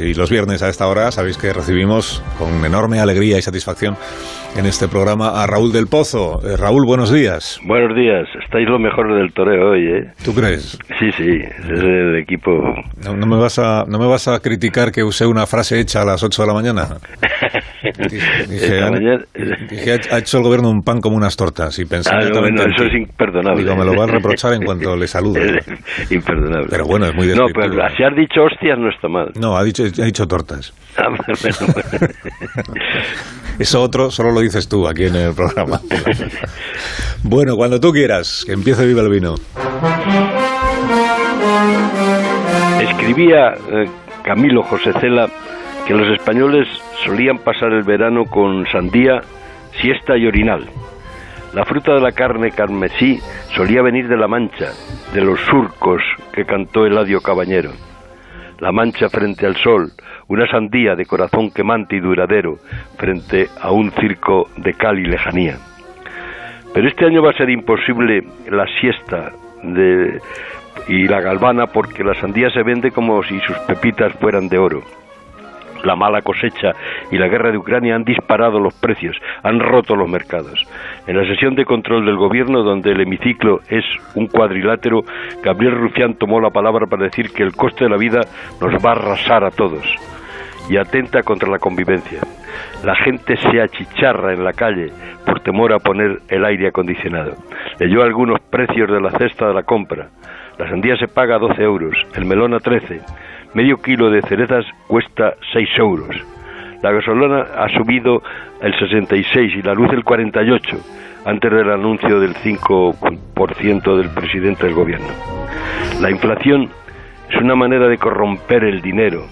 Y los viernes a esta hora sabéis que recibimos con enorme alegría y satisfacción en este programa a Raúl del Pozo. Eh, Raúl, buenos días. Buenos días. Estáis lo mejor del toreo hoy, ¿eh? ¿Tú crees? Sí, sí. Es el equipo. No, no me vas a, ¿No me vas a criticar que usé una frase hecha a las 8 de la mañana? Dije, mañana- ha hecho el gobierno un pan como unas tortas y pensé Ah, no, bueno, en eso es imperdonable. Digo, me lo va a reprochar en cuanto le salude. imperdonable. Pero bueno, es muy No, descriptivo. pero si has dicho hostias no está mal. No, ha dicho, ha dicho tortas. Ah, bueno, bueno. Eso otro solo lo dices tú aquí en el programa. Bueno, cuando tú quieras, que empiece Viva el Vino. Escribía eh, Camilo José Cela que los españoles solían pasar el verano con sandía, siesta y orinal. La fruta de la carne carmesí solía venir de la mancha, de los surcos que cantó Eladio Cabañero. La mancha frente al sol, una sandía de corazón quemante y duradero frente a un circo de cal y lejanía. Pero este año va a ser imposible la siesta y la galvana porque la sandía se vende como si sus pepitas fueran de oro. La mala cosecha y la guerra de Ucrania han disparado los precios, han roto los mercados. En la sesión de control del gobierno, donde el hemiciclo es un cuadrilátero, Gabriel Rufián tomó la palabra para decir que el coste de la vida nos va a arrasar a todos y atenta contra la convivencia. La gente se achicharra en la calle por temor a poner el aire acondicionado. Leyó algunos precios de la cesta de la compra. La sandía se paga a 12 euros, el melón a 13, medio kilo de cerezas cuesta 6 euros. La gasolina ha subido el 66 y la luz el 48 antes del anuncio del 5% del presidente del gobierno. La inflación es una manera de corromper el dinero,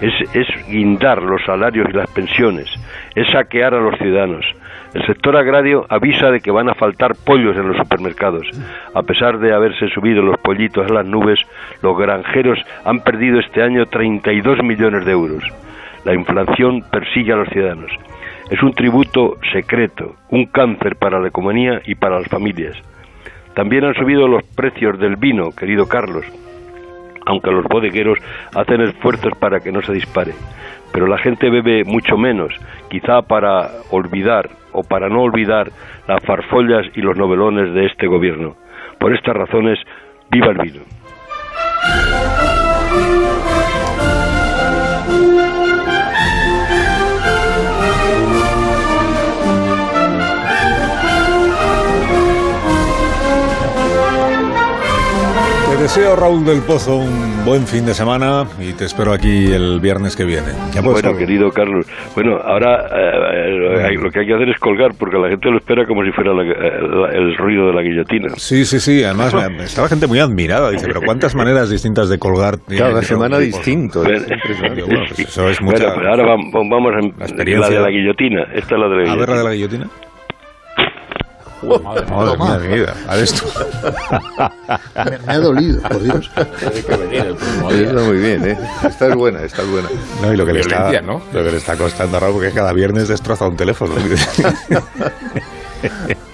es, es guindar los salarios y las pensiones, es saquear a los ciudadanos. El sector agrario avisa de que van a faltar pollos en los supermercados. A pesar de haberse subido los pollitos a las nubes, los granjeros han perdido este año 32 millones de euros. La inflación persigue a los ciudadanos. Es un tributo secreto, un cáncer para la economía y para las familias. También han subido los precios del vino, querido Carlos, aunque los bodegueros hacen esfuerzos para que no se dispare. Pero la gente bebe mucho menos, quizá para olvidar o para no olvidar las farfollas y los novelones de este gobierno. Por estas razones, viva el vino. Deseo, Raúl del Pozo, un buen fin de semana y te espero aquí el viernes que viene. Bueno, querido Carlos, bueno, ahora eh, eh, lo que hay que hacer es colgar, porque la gente lo espera como si fuera la- eh, la- el ruido de la guillotina. Sí, sí, sí. Además, me- está la gente muy admirada. Dice, pero ¿cuántas maneras distintas de colgar? Cada semana distinto. Es. Bueno, pues eso es mucha- Bueno, pues ahora vam- vam- vamos a La de la guillotina. Esta es la de la A ver guillotina. la de la guillotina. Madre mía de mi vida. A ver esto. Me, me ha dolido, por Dios. Está muy bien, ¿eh? Esta es buena, esta es buena. No, y lo que, le está, ¿no? lo que le está costando a Raúl, porque cada viernes destroza un teléfono.